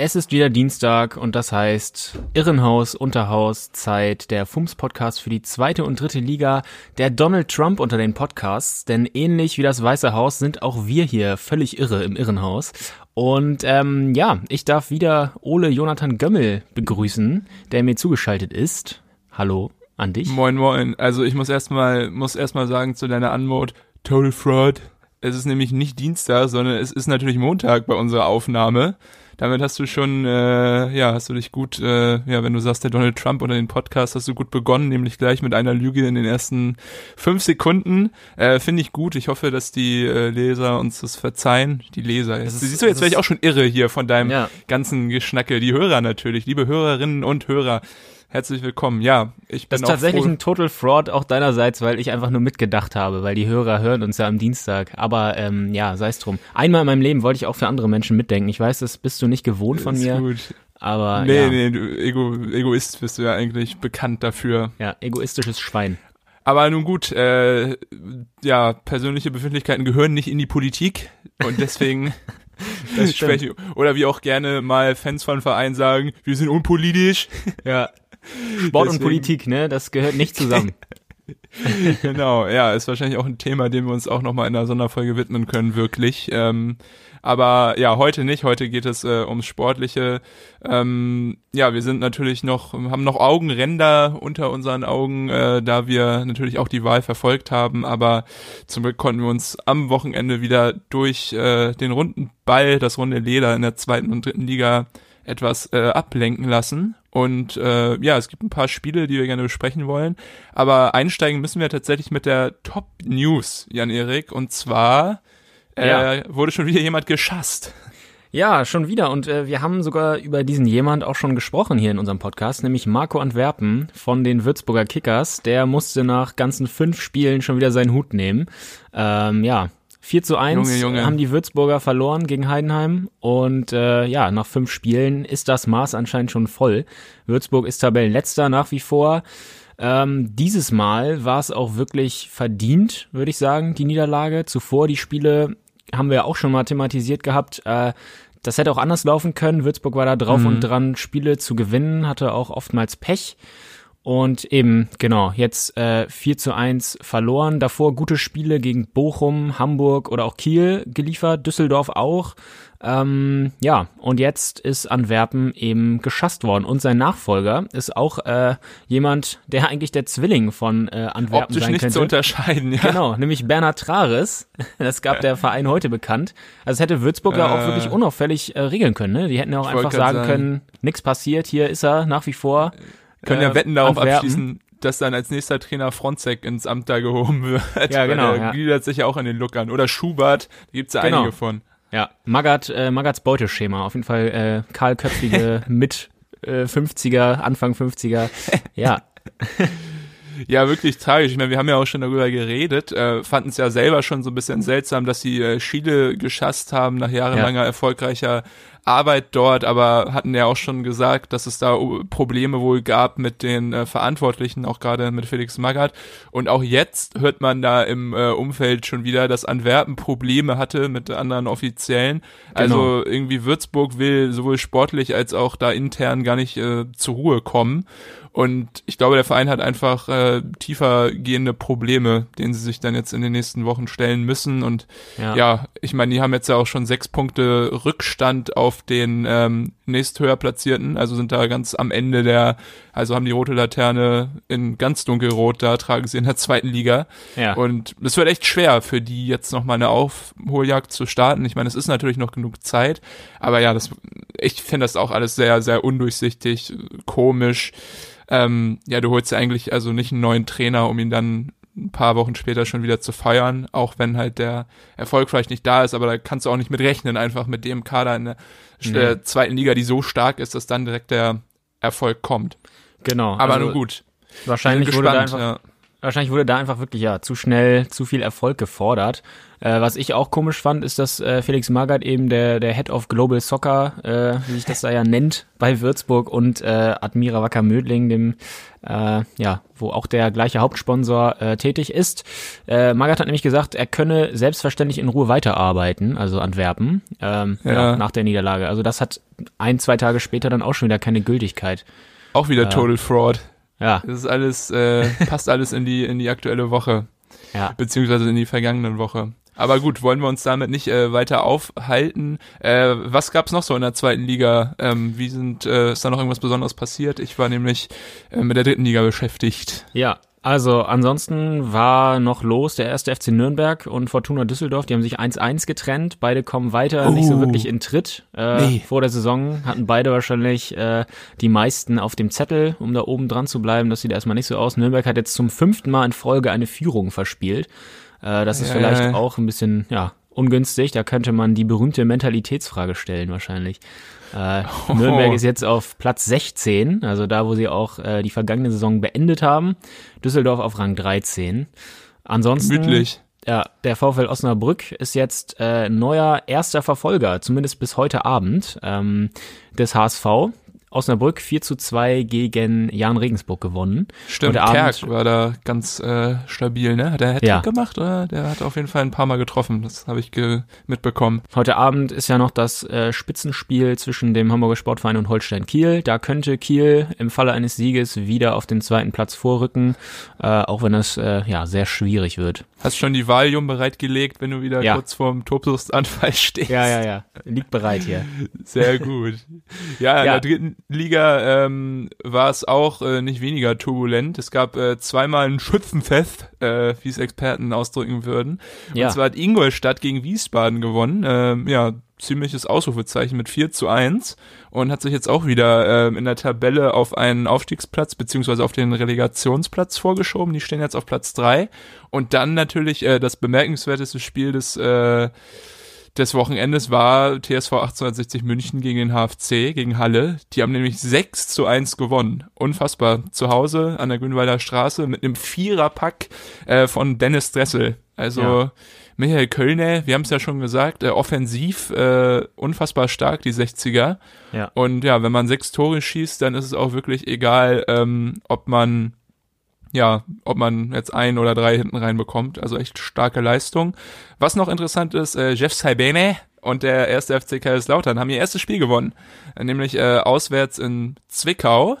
Es ist wieder Dienstag und das heißt Irrenhaus, Unterhaus, Zeit, der FUMS-Podcast für die zweite und dritte Liga, der Donald Trump unter den Podcasts, denn ähnlich wie das Weiße Haus sind auch wir hier völlig irre im Irrenhaus. Und ähm, ja, ich darf wieder Ole Jonathan Gömmel begrüßen, der mir zugeschaltet ist. Hallo an dich. Moin, moin. Also ich muss erstmal muss erstmal sagen zu deiner Anmod, Total Fraud. Es ist nämlich nicht Dienstag, sondern es ist natürlich Montag bei unserer Aufnahme damit hast du schon, äh, ja, hast du dich gut, äh, ja, wenn du sagst, der Donald Trump oder den Podcast hast du gut begonnen, nämlich gleich mit einer Lüge in den ersten fünf Sekunden. Äh, Finde ich gut. Ich hoffe, dass die äh, Leser uns das verzeihen. Die Leser. Jetzt, ist, siehst du, jetzt wäre ich auch schon irre hier von deinem ja. ganzen Geschnacke. Die Hörer natürlich, liebe Hörerinnen und Hörer. Herzlich willkommen. Ja, ich bin Das ist tatsächlich froh. ein Total Fraud auch deinerseits, weil ich einfach nur mitgedacht habe, weil die Hörer hören uns ja am Dienstag. Aber ähm, ja, sei es drum. Einmal in meinem Leben wollte ich auch für andere Menschen mitdenken. Ich weiß, das bist du nicht gewohnt von ist mir. Gut. Aber nee, ja. nee, du Ego, Egoist bist du ja eigentlich bekannt dafür. Ja, egoistisches Schwein. Aber nun gut, äh, ja, persönliche Befindlichkeiten gehören nicht in die Politik und deswegen das stimmt. oder wie auch gerne mal Fans von Vereinen sagen, wir sind unpolitisch. Ja. Sport Deswegen. und Politik, ne, das gehört nicht zusammen. genau, ja, ist wahrscheinlich auch ein Thema, dem wir uns auch nochmal in einer Sonderfolge widmen können, wirklich. Ähm, aber ja, heute nicht. Heute geht es äh, ums Sportliche. Ähm, ja, wir sind natürlich noch, haben noch Augenränder unter unseren Augen, äh, da wir natürlich auch die Wahl verfolgt haben. Aber zum Glück konnten wir uns am Wochenende wieder durch äh, den runden Ball, das runde Leder in der zweiten und dritten Liga etwas äh, ablenken lassen. Und äh, ja, es gibt ein paar Spiele, die wir gerne besprechen wollen. Aber einsteigen müssen wir tatsächlich mit der Top News, Jan-Erik. Und zwar äh, ja. wurde schon wieder jemand geschasst. Ja, schon wieder. Und äh, wir haben sogar über diesen jemand auch schon gesprochen hier in unserem Podcast, nämlich Marco Antwerpen von den Würzburger Kickers. Der musste nach ganzen fünf Spielen schon wieder seinen Hut nehmen. Ähm, ja, 4 zu 1 Junge, Junge. haben die Würzburger verloren gegen Heidenheim und äh, ja, nach fünf Spielen ist das Maß anscheinend schon voll. Würzburg ist Tabellenletzter nach wie vor. Ähm, dieses Mal war es auch wirklich verdient, würde ich sagen, die Niederlage. Zuvor die Spiele haben wir auch schon mal thematisiert gehabt. Äh, das hätte auch anders laufen können. Würzburg war da drauf mhm. und dran, Spiele zu gewinnen, hatte auch oftmals Pech. Und eben, genau, jetzt äh, 4 zu 1 verloren. Davor gute Spiele gegen Bochum, Hamburg oder auch Kiel geliefert, Düsseldorf auch. Ähm, ja, und jetzt ist Antwerpen eben geschasst worden. Und sein Nachfolger ist auch äh, jemand, der eigentlich der Zwilling von äh, Antwerpen Optisch sein nicht könnte. zu unterscheiden, ja. Genau, nämlich Bernhard Trares. Das gab der Verein heute bekannt. Also es hätte Würzburg ja auch Äh. wirklich unauffällig äh, regeln können. Ne? Die hätten ja auch einfach sagen sagen. können, nichts passiert, hier ist er nach wie vor. Können äh, ja Wetten darauf Antwerpen. abschließen, dass dann als nächster Trainer Fronzek ins Amt da gehoben wird. Ja, genau, Der ja. gliedert sich ja auch an den Look an. Oder Schubert, da gibt's ja Genau. einige von. Ja, Magath, äh, Magaths Beuteschema. Auf jeden Fall äh, kahlköpfige mit äh, 50er, Anfang 50er. Ja, Ja, wirklich tragisch. Ich meine, wir haben ja auch schon darüber geredet, äh, fanden es ja selber schon so ein bisschen seltsam, dass sie äh, Chile geschasst haben nach jahrelanger erfolgreicher Arbeit dort, aber hatten ja auch schon gesagt, dass es da uh, Probleme wohl gab mit den äh, Verantwortlichen, auch gerade mit Felix Magath. Und auch jetzt hört man da im äh, Umfeld schon wieder, dass Antwerpen Probleme hatte mit anderen Offiziellen. Also irgendwie Würzburg will sowohl sportlich als auch da intern gar nicht äh, zur Ruhe kommen. Und ich glaube, der Verein hat einfach äh, tiefer gehende Probleme, denen sie sich dann jetzt in den nächsten Wochen stellen müssen. Und ja. ja, ich meine, die haben jetzt ja auch schon sechs Punkte Rückstand auf den ähm, nächsthöher Platzierten, also sind da ganz am Ende der, also haben die rote Laterne in ganz dunkelrot, da tragen sie in der zweiten Liga. ja. Und es wird echt schwer für die jetzt nochmal eine Aufholjagd zu starten. Ich meine, es ist natürlich noch genug Zeit, aber ja, das, ich finde das auch alles sehr, sehr undurchsichtig, komisch. Ähm, ja, du holst ja eigentlich also nicht einen neuen Trainer, um ihn dann ein paar Wochen später schon wieder zu feiern, auch wenn halt der Erfolg vielleicht nicht da ist, aber da kannst du auch nicht mit rechnen, einfach mit dem Kader in der nee. zweiten Liga, die so stark ist, dass dann direkt der Erfolg kommt. Genau. Aber also, nur gut. Wahrscheinlich gespannt, wurde da einfach, ja. Wahrscheinlich wurde da einfach wirklich ja zu schnell zu viel Erfolg gefordert. Äh, was ich auch komisch fand, ist, dass äh, Felix Magath eben der der Head of Global Soccer, äh, wie sich das da ja nennt, bei Würzburg und äh, Admira Wacker Mödling, dem äh, ja, wo auch der gleiche Hauptsponsor äh, tätig ist. Magath hat nämlich gesagt, er könne selbstverständlich in Ruhe weiterarbeiten, also Antwerpen, ähm, ja. nach der Niederlage. Also das hat ein, zwei Tage später dann auch schon wieder keine Gültigkeit. Auch wieder Total Fraud. Ja. Das ist alles, äh, passt alles in die, in die aktuelle Woche. Ja. Beziehungsweise in die vergangenen Woche. Aber gut, wollen wir uns damit nicht äh, weiter aufhalten. Äh, was gab's noch so in der zweiten Liga? Ähm, wie sind, äh, ist da noch irgendwas Besonderes passiert? Ich war nämlich äh, mit der dritten Liga beschäftigt. Ja, also ansonsten war noch los der erste FC Nürnberg und Fortuna Düsseldorf, die haben sich 1-1 getrennt. Beide kommen weiter, oh. nicht so oh. wirklich in Tritt. Äh, nee. Vor der Saison hatten beide wahrscheinlich äh, die meisten auf dem Zettel, um da oben dran zu bleiben. Das sieht erstmal nicht so aus. Nürnberg hat jetzt zum fünften Mal in Folge eine Führung verspielt. Äh, das ist ja, vielleicht ja. auch ein bisschen, ja, ungünstig. Da könnte man die berühmte Mentalitätsfrage stellen wahrscheinlich. Äh, oh. Nürnberg ist jetzt auf Platz 16, also da, wo sie auch äh, die vergangene Saison beendet haben. Düsseldorf auf Rang 13. Ansonsten. Gemütlich. Ja, der VfL Osnabrück ist jetzt äh, neuer erster Verfolger, zumindest bis heute Abend, ähm, des HSV. Osnabrück 4 zu 2 gegen Jan Regensburg gewonnen. Stimmt, der Kerk war da ganz äh, stabil, ne? Hat er Hattrick ja. gemacht oder? Der hat auf jeden Fall ein paar Mal getroffen, das habe ich mitbekommen. Heute Abend ist ja noch das äh, Spitzenspiel zwischen dem Hamburger Sportverein und Holstein Kiel. Da könnte Kiel im Falle eines Sieges wieder auf den zweiten Platz vorrücken, äh, auch wenn das äh, ja sehr schwierig wird. Hast schon die Valium bereitgelegt, wenn du wieder ja. kurz vorm Tobsuchtsanfall stehst? Ja, ja, ja. Liegt bereit hier. Sehr gut. Ja, ja. in der dritten Liga ähm, war es auch äh, nicht weniger turbulent. Es gab äh, zweimal ein Schützenfest, äh, wie es Experten ausdrücken würden. Ja. Und zwar hat Ingolstadt gegen Wiesbaden gewonnen. Ähm, ja, ziemliches Ausrufezeichen mit 4 zu 1 und hat sich jetzt auch wieder ähm, in der Tabelle auf einen Aufstiegsplatz beziehungsweise auf den Relegationsplatz vorgeschoben. Die stehen jetzt auf Platz 3 und dann natürlich äh, das bemerkenswerteste Spiel des äh, des Wochenendes war TSV 1860 München gegen den HFC, gegen Halle. Die haben nämlich 6 zu 1 gewonnen. Unfassbar. Zu Hause an der Grünwalder Straße mit einem Viererpack äh, von Dennis Dressel. Also ja. Michael Kölner, wir haben es ja schon gesagt, äh, offensiv äh, unfassbar stark, die 60er. Ja. Und ja, wenn man sechs Tore schießt, dann ist es auch wirklich egal, ähm, ob man ja, ob man jetzt ein oder drei hinten reinbekommt. Also echt starke Leistung. Was noch interessant ist, äh, Jeff Saibene und der erste FC Kaiserslautern haben ihr erstes Spiel gewonnen, nämlich äh, auswärts in Zwickau.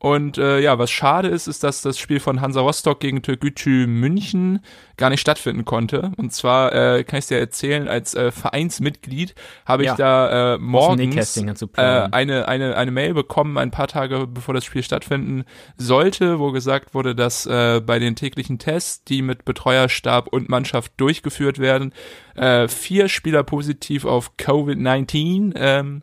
Und äh, ja, was schade ist, ist, dass das Spiel von Hansa Rostock gegen Türkgücü München gar nicht stattfinden konnte. Und zwar äh, kann ich dir erzählen, als äh, Vereinsmitglied habe ich ja, da äh, morgens äh, eine, eine, eine Mail bekommen, ein paar Tage bevor das Spiel stattfinden sollte, wo gesagt wurde, dass äh, bei den täglichen Tests, die mit Betreuerstab und Mannschaft durchgeführt werden, äh, vier Spieler positiv auf Covid-19 ähm,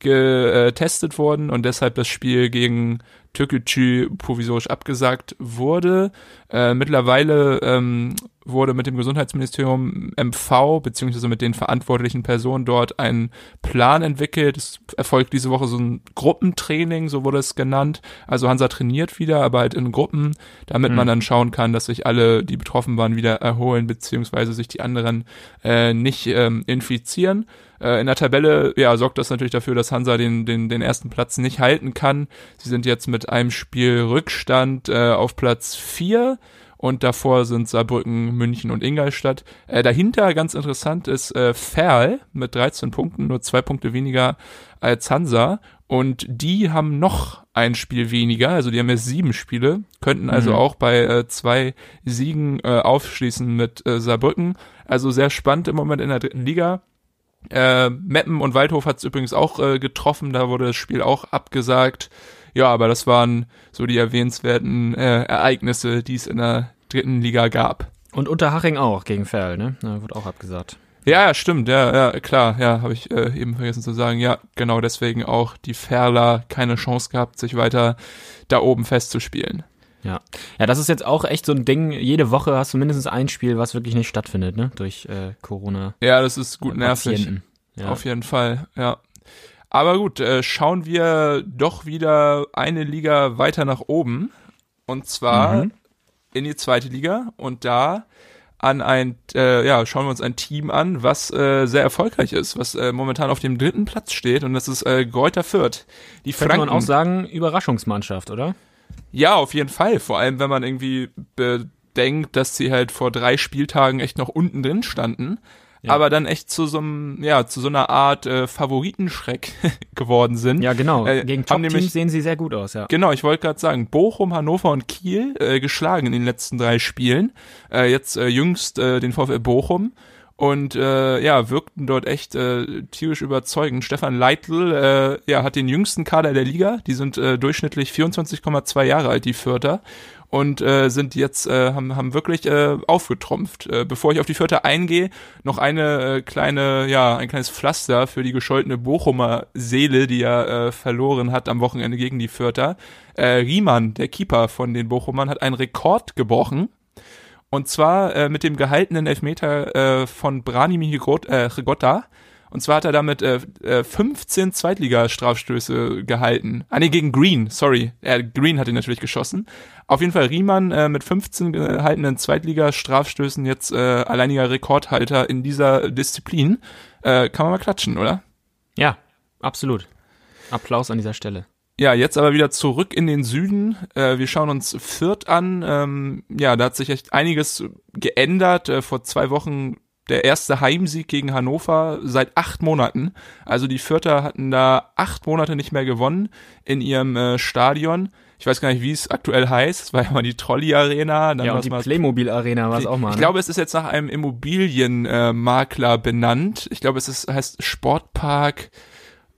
getestet wurden und deshalb das Spiel gegen Türkgücü provisorisch abgesagt wurde. Äh, mittlerweile ähm, wurde mit dem Gesundheitsministerium MV beziehungsweise mit den verantwortlichen Personen dort ein Plan entwickelt. Es erfolgt diese Woche so ein Gruppentraining, so wurde es genannt. Also Hansa trainiert wieder, aber halt in Gruppen, damit mhm. man dann schauen kann, dass sich alle, die betroffen waren, wieder erholen beziehungsweise sich die anderen äh, nicht ähm, infizieren. Äh, in der Tabelle ja, sorgt das natürlich dafür, dass Hansa den, den, den ersten Platz nicht halten kann. Sie sind jetzt mit einem Spiel Rückstand äh, auf Platz vier und davor sind Saarbrücken, München und Ingolstadt. Äh, dahinter, ganz interessant, ist äh, Ferl mit 13 Punkten, nur zwei Punkte weniger als Hansa. Und die haben noch ein Spiel weniger, also die haben jetzt sieben Spiele, könnten also mhm. auch bei äh, zwei Siegen äh, aufschließen mit äh, Saarbrücken. Also sehr spannend im Moment in der dritten Liga. Äh, Meppen und Waldhof hat es übrigens auch äh, getroffen, da wurde das Spiel auch abgesagt. Ja, aber das waren so die erwähnenswerten äh, Ereignisse, die es in der dritten Liga gab. Und Unterhaching auch gegen Ferl, ne? Da wird auch abgesagt. Ja, ja, stimmt, ja, ja, klar, ja, habe ich äh, eben vergessen zu sagen. Ja, genau deswegen auch die Ferler keine Chance gehabt, sich weiter da oben festzuspielen. Ja. Ja, das ist jetzt auch echt so ein Ding. Jede Woche hast du mindestens ein Spiel, was wirklich nicht stattfindet, ne? Durch äh, Corona. Ja, das ist gut nervig. Patienten. Ja. Auf jeden Fall, ja. Aber gut, äh, schauen wir doch wieder eine Liga weiter nach oben. Und zwar Mhm. in die zweite Liga. Und da an ein, äh, ja, schauen wir uns ein Team an, was äh, sehr erfolgreich ist, was äh, momentan auf dem dritten Platz steht. Und das ist äh, Greuther Fürth. Die Könnte Franken. man auch sagen, Überraschungsmannschaft, oder? Ja, auf jeden Fall. Vor allem, wenn man irgendwie bedenkt, dass sie halt vor drei Spieltagen echt noch unten drin standen. Ja. Aber dann echt zu so einem, ja, zu so einer Art äh, Favoritenschreck geworden sind. Ja, genau. Äh, Gegen Top-Teams sehen sie sehr gut aus, ja. Genau, ich wollte gerade sagen, Bochum, Hannover und Kiel äh, geschlagen in den letzten drei Spielen. Äh, jetzt äh, jüngst äh, den VfL Bochum. Und äh, ja, wirkten dort echt äh, tierisch überzeugend. Stefan Leitl äh, ja, hat den jüngsten Kader der Liga. Die sind äh, durchschnittlich 24,2 Jahre alt, die Fürther. Und äh, sind jetzt, äh, haben, haben wirklich äh, aufgetrumpft. Äh, bevor ich auf die Vierter eingehe, noch eine äh, kleine, ja, ein kleines Pflaster für die gescholtene Bochumer Seele, die er äh, verloren hat am Wochenende gegen die Vierter. Äh, Riemann, der Keeper von den Bochumern, hat einen Rekord gebrochen. Und zwar äh, mit dem gehaltenen Elfmeter äh, von Branimir Rigot- äh, Rigotta. Und zwar hat er damit äh, äh, 15 Zweitligastrafstöße gehalten. Ah nee, gegen Green, sorry. Äh, Green hat ihn natürlich geschossen. Auf jeden Fall Riemann äh, mit 15 gehaltenen Zweitligastrafstößen jetzt äh, alleiniger Rekordhalter in dieser Disziplin. Äh, kann man mal klatschen, oder? Ja, absolut. Applaus an dieser Stelle. Ja, jetzt aber wieder zurück in den Süden. Äh, wir schauen uns Fürth an. Ähm, ja, da hat sich echt einiges geändert. Äh, vor zwei Wochen der erste Heimsieg gegen Hannover seit acht Monaten. Also die Fürther hatten da acht Monate nicht mehr gewonnen in ihrem äh, Stadion. Ich weiß gar nicht, wie es aktuell heißt. Es war ja mal die Trolley Arena. Dann ja, und die Playmobil Arena war es auch mal. ich ne? glaube, es ist jetzt nach einem Immobilienmakler Makler benannt. Ich glaube, es ist, heißt Sportpark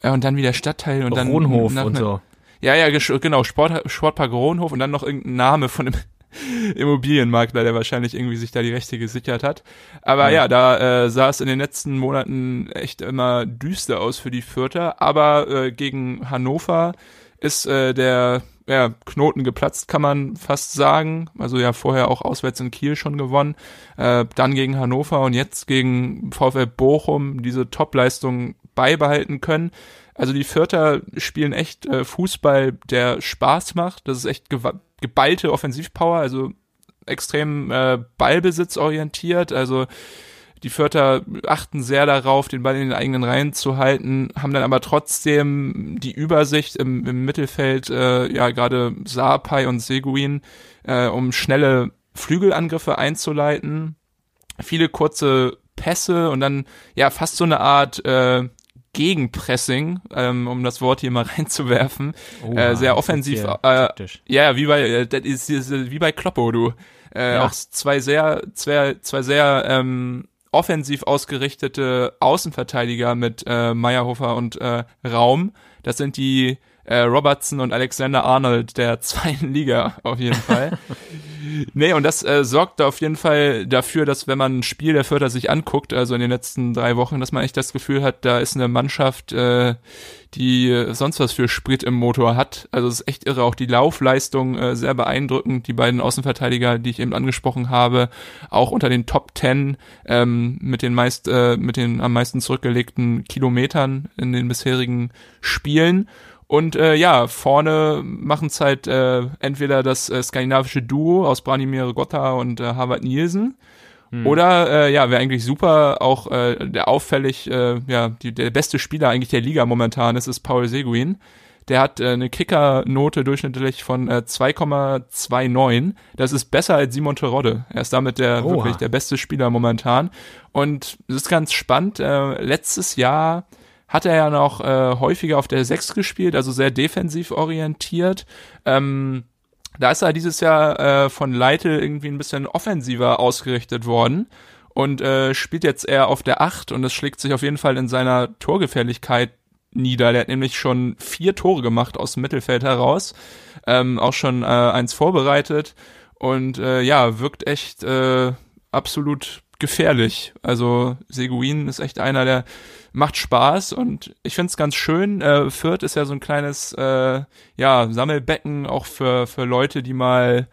äh, und dann wieder Stadtteil und dann Ronhof nach und so. Ja, ja, genau, Sport, Sportpark Rohnhof und dann noch irgendein Name von einem Immobilienmakler, der wahrscheinlich irgendwie sich da die Rechte gesichert hat. Aber ja, Ja. da äh, sah es in den letzten Monaten echt immer düster aus für die Fürther. Aber äh, gegen Hannover ist äh, der ja, Knoten geplatzt, kann man fast sagen. Also ja, vorher auch auswärts in Kiel schon gewonnen. Äh, dann gegen Hannover und jetzt gegen VfL Bochum diese Topleistung beibehalten können. Also die Vierter spielen echt äh, Fußball, der Spaß macht. Das ist echt geballte Offensivpower, also extrem äh, ballbesitzorientiert. Also die Vierter achten sehr darauf, den Ball in den eigenen Reihen zu halten, haben dann aber trotzdem die Übersicht im, im Mittelfeld, äh, ja gerade Sapai und Seguin, äh, um schnelle Flügelangriffe einzuleiten. Viele kurze Pässe und dann ja fast so eine Art äh, Gegenpressing, ähm, um das Wort hier mal reinzuwerfen. Oha, äh, sehr offensiv. Äh, ja, wie bei äh, das ist, ist wie bei Kloppo, du. Äh, Ja. Auch zwei sehr, zwei, zwei sehr ähm, offensiv ausgerichtete Außenverteidiger mit äh, Meyerhofer und äh, Raum. Das sind die äh, Robertson und Alexander Arnold der zweiten Liga auf jeden Fall. nee, und das äh, sorgt auf jeden Fall dafür, dass wenn man ein Spiel der Förder sich anguckt, also in den letzten drei Wochen, dass man echt das Gefühl hat, da ist eine Mannschaft, äh, die sonst was für Sprit im Motor hat. Also es ist echt irre. Auch die Laufleistung äh, sehr beeindruckend. Die beiden Außenverteidiger, die ich eben angesprochen habe, auch unter den Top Ten ähm, mit den meist, äh, mit den am meisten zurückgelegten Kilometern in den bisherigen Spielen. Und äh, ja, vorne machen es halt äh, entweder das äh, skandinavische Duo aus Branimir Gotta und äh, Harvard Nielsen. Oder äh, ja, wäre eigentlich super, auch äh, der auffällig, äh, ja, die, der beste Spieler eigentlich der Liga momentan ist, ist Paul Seguin. Der hat äh, eine Kicker-Note durchschnittlich von äh, 2,29. Das ist besser als Simon Terodde. Er ist damit der Oha. wirklich der beste Spieler momentan. Und es ist ganz spannend. Äh, letztes Jahr hat er ja noch äh, häufiger auf der 6 gespielt, also sehr defensiv orientiert. Ähm, da ist er dieses Jahr äh, von Leitl irgendwie ein bisschen offensiver ausgerichtet worden und äh, spielt jetzt eher auf der 8 und das schlägt sich auf jeden Fall in seiner Torgefährlichkeit nieder. Der hat nämlich schon vier Tore gemacht aus dem Mittelfeld heraus, ähm, auch schon äh, eins vorbereitet und äh, ja, wirkt echt äh, absolut gefährlich. Also Seguin ist echt einer, der macht Spaß und ich finde es ganz schön. Äh, Fürth ist ja so ein kleines äh, ja, Sammelbecken auch für, für Leute, die mal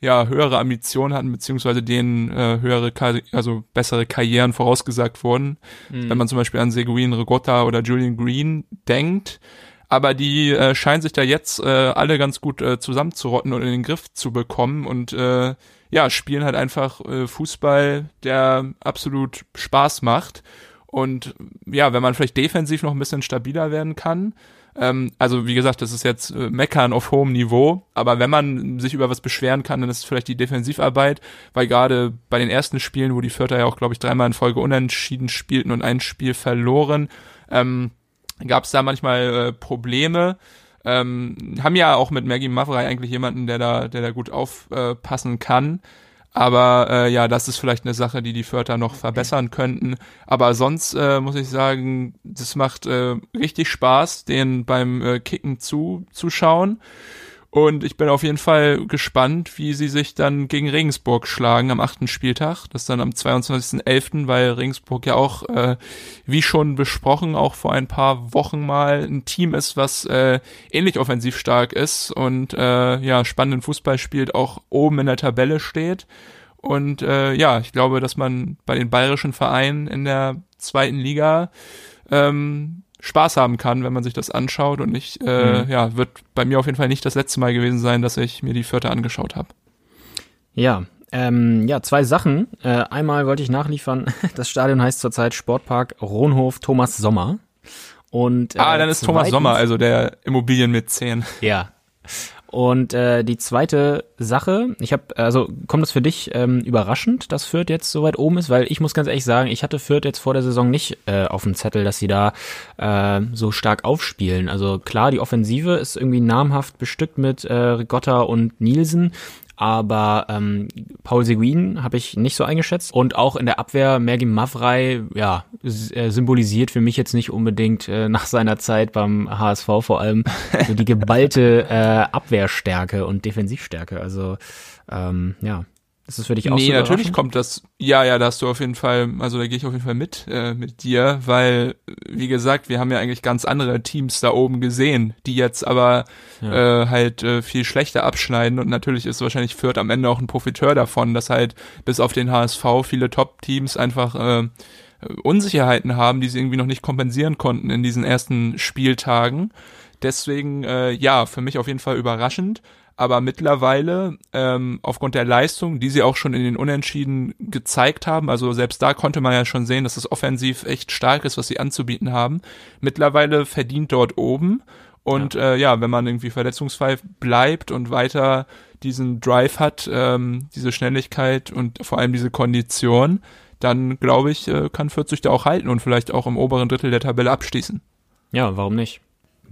ja höhere Ambitionen hatten, beziehungsweise denen äh, höhere, also bessere Karrieren vorausgesagt wurden. Mhm. Wenn man zum Beispiel an Seguin Rigotta oder Julian Green denkt. Aber die äh, scheinen sich da jetzt äh, alle ganz gut äh, zusammenzurotten und in den Griff zu bekommen und äh, ja, spielen halt einfach äh, Fußball, der absolut Spaß macht. Und ja, wenn man vielleicht defensiv noch ein bisschen stabiler werden kann, ähm, also wie gesagt, das ist jetzt äh, Meckern auf hohem Niveau, aber wenn man sich über was beschweren kann, dann ist es vielleicht die Defensivarbeit, weil gerade bei den ersten Spielen, wo die Vierter ja auch, glaube ich, dreimal in Folge unentschieden spielten und ein Spiel verloren, ähm, gab es da manchmal äh, Probleme. Ähm, haben ja auch mit Maggie Mavrei eigentlich jemanden, der da, der da gut aufpassen kann. Aber äh, ja, das ist vielleicht eine Sache, die die Förder noch verbessern könnten. Aber sonst äh, muss ich sagen, das macht äh, richtig Spaß, den beim äh, Kicken zuzuschauen. Und ich bin auf jeden Fall gespannt, wie sie sich dann gegen Regensburg schlagen am achten Spieltag. Das dann am 22.11., weil Regensburg ja auch, äh, wie schon besprochen, auch vor ein paar Wochen mal ein Team ist, was äh, ähnlich offensiv stark ist und äh, ja, spannenden Fußball spielt, auch oben in der Tabelle steht. Und äh, ja, ich glaube, dass man bei den bayerischen Vereinen in der zweiten Liga ähm, Spaß haben kann, wenn man sich das anschaut und ich, äh, mhm. ja, wird bei mir auf jeden Fall nicht das letzte Mal gewesen sein, dass ich mir die Vierte angeschaut habe. Ja, ähm, ja, zwei Sachen. Äh, einmal wollte ich nachliefern, das Stadion heißt zurzeit Sportpark Rohnhof Thomas Sommer. Und, äh, ah, dann ist Thomas Sommer, also der Immobilien mit 10. Ja. Und äh, die zweite Sache, ich habe, also kommt es für dich ähm, überraschend, dass Fürth jetzt so weit oben ist? Weil ich muss ganz ehrlich sagen, ich hatte Fürth jetzt vor der Saison nicht äh, auf dem Zettel, dass sie da äh, so stark aufspielen. Also klar, die Offensive ist irgendwie namhaft bestückt mit äh, Rigotta und Nielsen, aber ähm, Paul Seguin habe ich nicht so eingeschätzt und auch in der Abwehr Mergi Mavrei, ja, äh, symbolisiert für mich jetzt nicht unbedingt äh, nach seiner Zeit beim HSV vor allem so die geballte äh, Abwehrstärke und Defensivstärke. Also ähm, ja, ist das für dich auch nee, so natürlich kommt das. Ja, ja, da hast du auf jeden Fall, also da gehe ich auf jeden Fall mit äh, mit dir, weil wie gesagt, wir haben ja eigentlich ganz andere Teams da oben gesehen, die jetzt aber ja. äh, halt äh, viel schlechter abschneiden und natürlich ist wahrscheinlich Fürth am Ende auch ein Profiteur davon, dass halt bis auf den HSV viele Top-Teams einfach äh, Unsicherheiten haben, die sie irgendwie noch nicht kompensieren konnten in diesen ersten Spieltagen. Deswegen, äh, ja, für mich auf jeden Fall überraschend aber mittlerweile ähm, aufgrund der Leistung, die sie auch schon in den Unentschieden gezeigt haben, also selbst da konnte man ja schon sehen, dass es offensiv echt stark ist, was sie anzubieten haben. Mittlerweile verdient dort oben und ja, äh, ja wenn man irgendwie verletzungsfrei bleibt und weiter diesen Drive hat, ähm, diese Schnelligkeit und vor allem diese Kondition, dann glaube ich, äh, kann 40 da auch halten und vielleicht auch im oberen Drittel der Tabelle abschließen. Ja, warum nicht?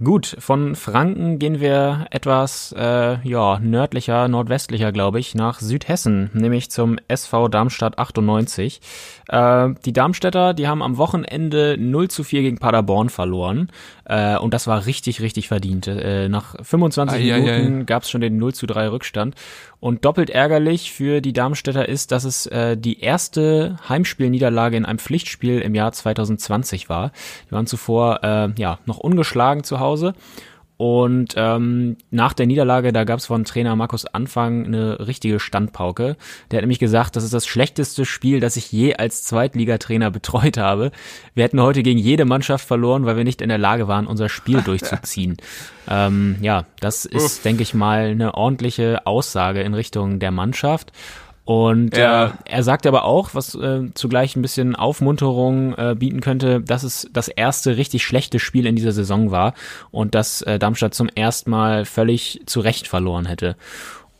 Gut, von Franken gehen wir etwas äh, ja, nördlicher, nordwestlicher, glaube ich, nach Südhessen, nämlich zum SV Darmstadt 98. Äh, die Darmstädter, die haben am Wochenende 0 zu 4 gegen Paderborn verloren. Äh, und das war richtig, richtig verdient. Äh, nach 25 ai, Minuten gab es schon den 0 zu 3 Rückstand. Und doppelt ärgerlich für die Darmstädter ist, dass es äh, die erste Heimspielniederlage in einem Pflichtspiel im Jahr 2020 war. Die waren zuvor äh, ja noch ungeschlagen zu Hause und ähm, nach der Niederlage, da gab es von Trainer Markus Anfang eine richtige Standpauke. Der hat nämlich gesagt, das ist das schlechteste Spiel, das ich je als Zweitligatrainer betreut habe. Wir hätten heute gegen jede Mannschaft verloren, weil wir nicht in der Lage waren, unser Spiel durchzuziehen. ähm, ja, das ist, denke ich mal, eine ordentliche Aussage in Richtung der Mannschaft. Und ja. äh, er sagt aber auch, was äh, zugleich ein bisschen Aufmunterung äh, bieten könnte, dass es das erste richtig schlechte Spiel in dieser Saison war und dass äh, Darmstadt zum ersten Mal völlig zu Recht verloren hätte.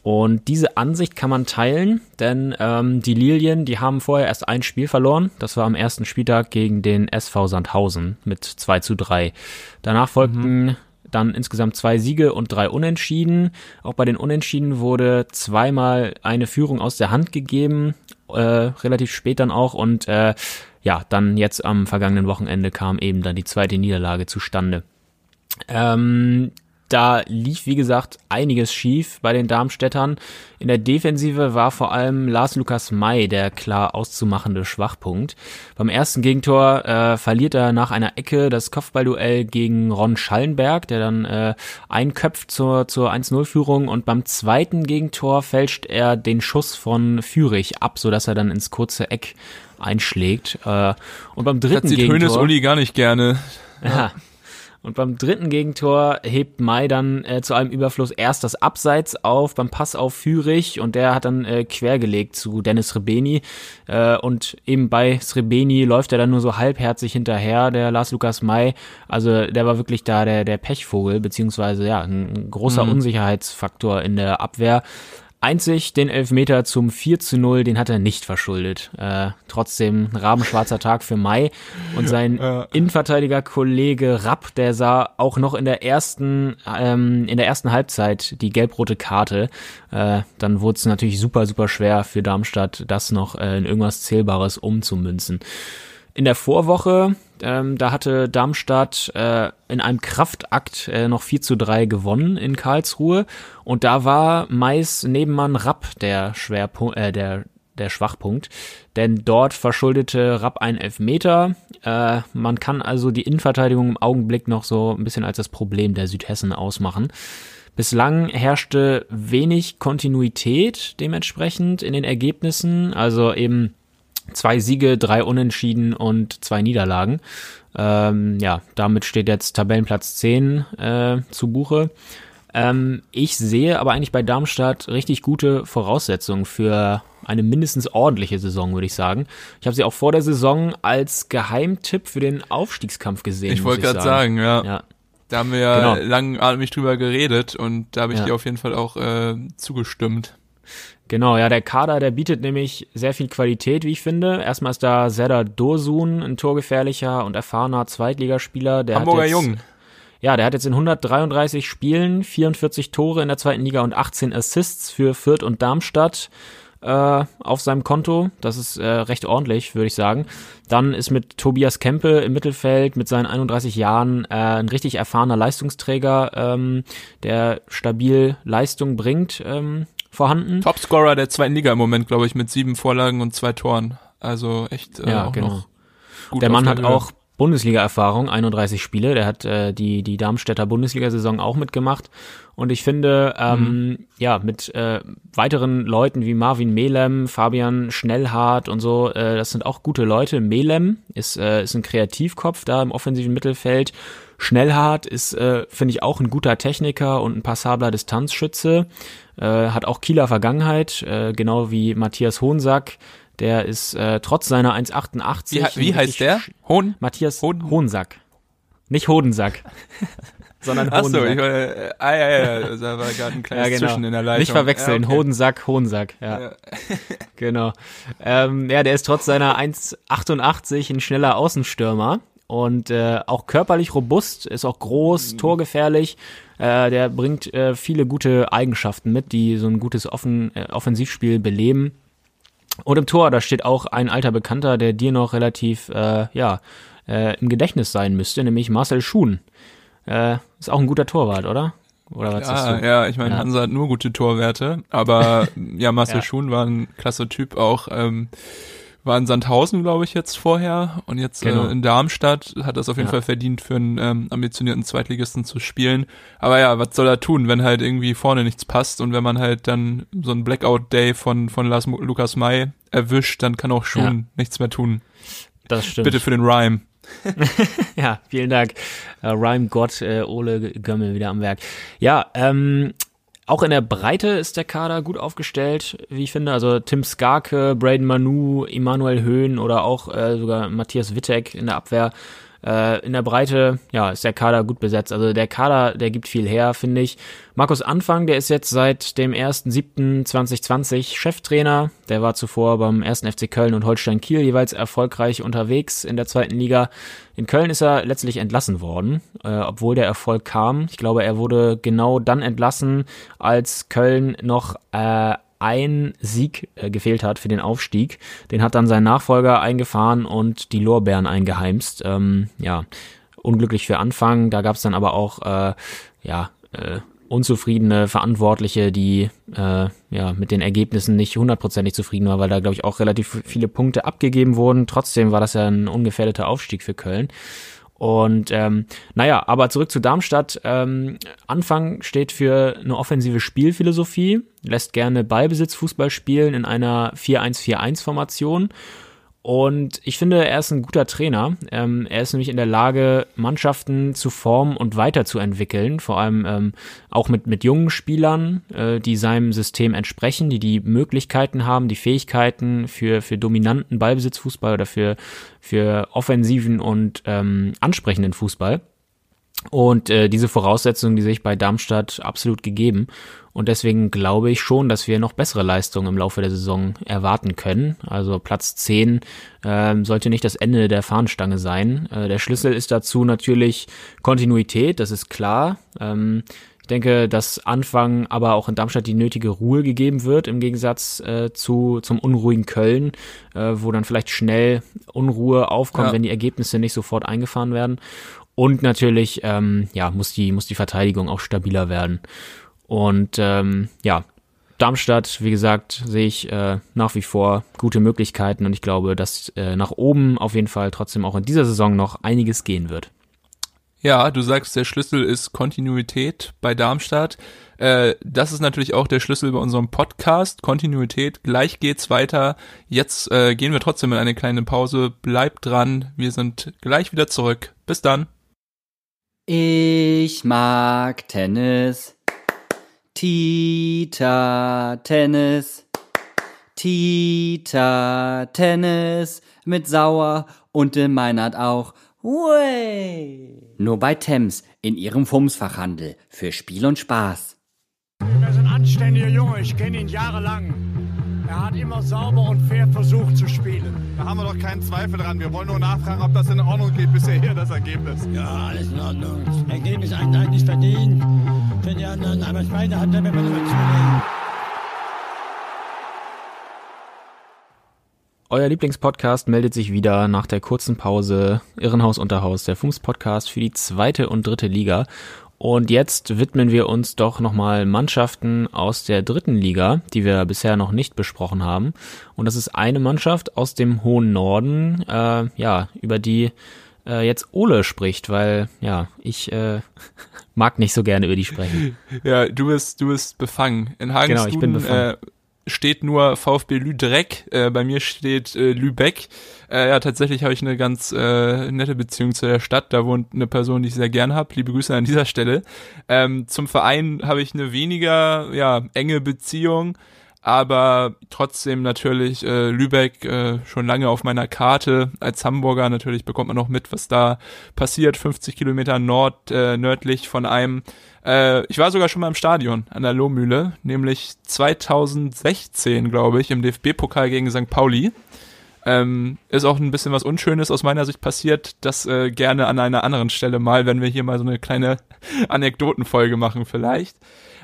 Und diese Ansicht kann man teilen, denn ähm, die Lilien, die haben vorher erst ein Spiel verloren. Das war am ersten Spieltag gegen den SV Sandhausen mit 2 zu 3. Danach folgten mhm dann insgesamt zwei Siege und drei Unentschieden. Auch bei den Unentschieden wurde zweimal eine Führung aus der Hand gegeben, äh, relativ spät dann auch. Und äh, ja, dann jetzt am vergangenen Wochenende kam eben dann die zweite Niederlage zustande. Ähm, da lief, wie gesagt, einiges schief bei den Darmstädtern. In der Defensive war vor allem Lars Lukas May der klar auszumachende Schwachpunkt. Beim ersten Gegentor äh, verliert er nach einer Ecke das Kopfballduell gegen Ron Schallenberg, der dann äh, einköpft zur, zur 1-0-Führung und beim zweiten Gegentor fälscht er den Schuss von Fürich ab, sodass er dann ins kurze Eck einschlägt. Äh, und beim dritten Das sieht Gegentor... Hönes Uli gar nicht gerne. Ja. Und beim dritten Gegentor hebt Mai dann äh, zu allem Überfluss erst das Abseits auf beim Pass auf Führig und der hat dann äh, quergelegt zu Dennis Rebeni äh, und eben bei Srebeni läuft er dann nur so halbherzig hinterher, der Lars Lukas Mai. Also der war wirklich da der, der Pechvogel, beziehungsweise ja, ein, ein großer Mhm. Unsicherheitsfaktor in der Abwehr. Einzig den Elfmeter zum 4 zu 0, den hat er nicht verschuldet. Äh, trotzdem rabenschwarzer Tag für Mai. Und sein Ja. Innenverteidiger-Kollege Rapp, der sah auch noch in der ersten, ähm, in der ersten Halbzeit die gelb-rote Karte. Äh, dann wurde es natürlich super, super schwer für Darmstadt, das noch äh, in irgendwas Zählbares umzumünzen. In der Vorwoche, ähm, da hatte Darmstadt äh, in einem Kraftakt äh, noch 4 zu 3 gewonnen in Karlsruhe. Und da war Mais Nebenmann Rapp der Schwerpunkt, äh, der der Schwachpunkt, denn dort verschuldete Rapp einen Elfmeter. Äh, man kann also die Innenverteidigung im Augenblick noch so ein bisschen als das Problem der Südhessen ausmachen. Bislang herrschte wenig Kontinuität dementsprechend in den Ergebnissen, also eben zwei Siege, drei Unentschieden und zwei Niederlagen. Ähm, ja, damit steht jetzt Tabellenplatz 10 äh, zu Buche. Ähm, ich sehe aber eigentlich bei Darmstadt richtig gute Voraussetzungen für eine mindestens ordentliche Saison, würde ich sagen. Ich habe sie auch vor der Saison als Geheimtipp für den Aufstiegskampf gesehen. Ich wollte gerade sagen, ja. Ja, Da haben wir ja Genau. langatmig drüber geredet und da habe ich Ja. dir auf jeden Fall auch äh, zugestimmt. Genau, ja, der Kader, der bietet nämlich sehr viel Qualität, wie ich finde. Erstmal ist da Serdar Dursun, ein torgefährlicher und erfahrener Zweitligaspieler. Der Hamburger jetzt, Jung. Ja, der hat jetzt in 133 Spielen 44 Tore in der zweiten Liga und 18 Assists für Fürth und Darmstadt äh, auf seinem Konto. Das ist äh, recht ordentlich, würde ich sagen. Dann ist mit Tobias Kempe im Mittelfeld mit seinen 31 Jahren äh, ein richtig erfahrener Leistungsträger, ähm, der stabil Leistung bringt, ähm, vorhanden. Topscorer der zweiten Liga im Moment, glaube ich, mit sieben Vorlagen und zwei Toren. Also echt äh, Ja, auch genau. noch gut Der Mann hat Höhe. auch Bundesliga-Erfahrung, 31 Spiele. Der hat äh, die, die Darmstädter Bundesliga-Saison auch mitgemacht. Und ich finde, ähm, ja, mit äh, weiteren Leuten wie Marvin Melem, Fabian Schnellhardt und so, äh, das sind auch gute Leute. Melem ist, äh, ist ein Kreativkopf da im offensiven Mittelfeld. Schnellhardt ist, äh, finde ich, auch ein guter Techniker und ein passabler Distanzschütze. Äh, hat auch Kieler Vergangenheit, äh, genau wie Matthias Hohnsack. Der ist äh, trotz seiner 1,88. Wie, wie heißt der? Hohn? Matthias Hohn- Hohensack. Nicht Hodensack, sondern Achso, Hohensack. ich wollte, äh, ah ja, ja, ja, da war gerade ein kleines ja, genau. Zwischen in der Leitung. Nicht verwechseln, ja, okay. Hodensack, Hohensack, ja, Ja. genau. Ähm, ja, der ist trotz seiner 1,88 ein schneller Außenstürmer und äh, auch körperlich robust, ist auch Mhm. groß, torgefährlich. Äh, der bringt äh, viele gute Eigenschaften mit, die so ein gutes Offen äh, Offensivspiel beleben. Und im Tor, da steht auch ein alter Bekannter, der dir noch relativ, äh, ja, äh, im Gedächtnis sein müsste, nämlich Marcel Schuhn. Äh, ist auch ein guter Torwart, oder? Oder was Ja, du? ja, ich meine, Ja. Hansa hat nur gute Torwerte, aber ja, Marcel Ja. Schuhn war ein klasse Typ auch, ähm, war in Sandhausen, glaube ich, jetzt vorher und jetzt Genau. äh, in Darmstadt hat das auf jeden Ja. Fall verdient, für einen ähm, ambitionierten Zweitligisten zu spielen. Aber ja, was soll er tun, wenn halt irgendwie vorne nichts passt und wenn man halt dann so einen Blackout-Day von, von Lars, Lukas May erwischt, dann kann auch Schuhn Ja. nichts mehr tun. Das stimmt. Bitte für den Rhyme. Ja, vielen Dank. Äh, Rhyme Gott, äh, Ole Gömmel wieder am Werk. Ja, ähm, auch in der Breite ist der Kader gut aufgestellt, wie ich finde. Also Tim Skarke, Braden Manu, Emanuel Höhn oder auch äh, sogar Matthias Wittek in der Abwehr. Äh, in der Breite, ja, ist der Kader gut besetzt. Also der Kader, der gibt viel her, finde ich. Markus Anfang, der ist jetzt seit dem 1.7.2020 Cheftrainer. Der war zuvor beim 1. FC Köln und Holstein Kiel jeweils erfolgreich unterwegs in der zweiten Liga. In Köln ist er letztlich entlassen worden, äh, obwohl der Erfolg kam. Ich glaube, er wurde genau dann entlassen, als Köln noch äh, ein Sieg äh, gefehlt hat für den Aufstieg. Den hat dann sein Nachfolger eingefahren und die Lorbeeren eingeheimst. Ähm, ja, unglücklich für Anfang. Da gab es dann aber auch äh, ja äh, unzufriedene Verantwortliche, die äh, ja mit den Ergebnissen nicht hundertprozentig zufrieden war, weil da glaube ich auch relativ viele Punkte abgegeben wurden. Trotzdem war das ja ein ungefährdeter Aufstieg für Köln. Und ähm, naja, aber zurück zu Darmstadt. Ähm, Anfang steht für eine offensive Spielphilosophie, lässt gerne Ballbesitz Fußball spielen in einer 4-1-4-1-Formation und ich finde, er ist ein guter Trainer. Ähm, er ist nämlich in der Lage, Mannschaften zu formen und weiterzuentwickeln. Vor allem ähm, auch mit, mit jungen Spielern, äh, die seinem System entsprechen, die die Möglichkeiten haben, die Fähigkeiten für, für dominanten Ballbesitzfußball oder für, für offensiven und ähm, ansprechenden Fußball. Und äh, diese Voraussetzungen, die sehe ich bei Darmstadt absolut gegeben. Und deswegen glaube ich schon, dass wir noch bessere Leistungen im Laufe der Saison erwarten können. Also Platz 10 äh, sollte nicht das Ende der Fahnenstange sein. Äh, der Schlüssel ist dazu natürlich Kontinuität, das ist klar. Ähm, ich denke, dass Anfang aber auch in Darmstadt die nötige Ruhe gegeben wird, im Gegensatz äh, zu zum unruhigen Köln, äh, wo dann vielleicht schnell Unruhe aufkommt, ja. wenn die Ergebnisse nicht sofort eingefahren werden. Und natürlich, ähm, ja, muss die, muss die Verteidigung auch stabiler werden. Und ähm, ja, Darmstadt, wie gesagt, sehe ich äh, nach wie vor gute Möglichkeiten und ich glaube, dass äh, nach oben auf jeden Fall trotzdem auch in dieser Saison noch einiges gehen wird. Ja, du sagst, der Schlüssel ist Kontinuität bei Darmstadt. Äh, das ist natürlich auch der Schlüssel bei unserem Podcast. Kontinuität. Gleich geht's weiter. Jetzt äh, gehen wir trotzdem in eine kleine Pause. Bleibt dran. Wir sind gleich wieder zurück. Bis dann. Ich mag Tennis. Tita Tennis. Tita Tennis. Mit Sauer und dem Meinert auch. Way. Nur bei Thames in ihrem Fumsfachhandel für Spiel und Spaß. Er ist ein anständiger Junge, ich kenne ihn jahrelang. Er hat immer sauber und fair versucht zu spielen. Da haben wir doch keinen Zweifel dran. Wir wollen nur nachfragen, ob das in Ordnung geht bisher hier, das Ergebnis. Ja, alles in Ordnung. Das Ergebnis eigentlich verdient für die anderen, aber das Beine hat er, wir nur zulegen. Euer Lieblingspodcast meldet sich wieder nach der kurzen Pause. Irrenhaus Unterhaus, der Fums-Podcast für die zweite und dritte Liga. Und jetzt widmen wir uns doch nochmal Mannschaften aus der dritten Liga, die wir bisher noch nicht besprochen haben. Und das ist eine Mannschaft aus dem hohen Norden, äh, ja, über die äh, jetzt Ole spricht, weil ja, ich äh, mag nicht so gerne über die sprechen. Ja, du bist, du bist befangen. In Hagen genau, ich bin befangen. Äh, steht nur VfB Lüdreck, äh, bei mir steht äh, Lübeck. Äh, ja, tatsächlich habe ich eine ganz äh, nette Beziehung zu der Stadt. Da wohnt eine Person, die ich sehr gern habe. Liebe Grüße an dieser Stelle. Ähm, zum Verein habe ich eine weniger ja, enge Beziehung, aber trotzdem natürlich äh, Lübeck äh, schon lange auf meiner Karte. Als Hamburger natürlich bekommt man noch mit, was da passiert. 50 Kilometer nord äh, nördlich von einem äh, ich war sogar schon mal im Stadion an der Lohmühle, nämlich 2016, glaube ich, im DFB-Pokal gegen St. Pauli. Ähm, ist auch ein bisschen was Unschönes aus meiner Sicht passiert, das äh, gerne an einer anderen Stelle mal, wenn wir hier mal so eine kleine Anekdotenfolge machen vielleicht.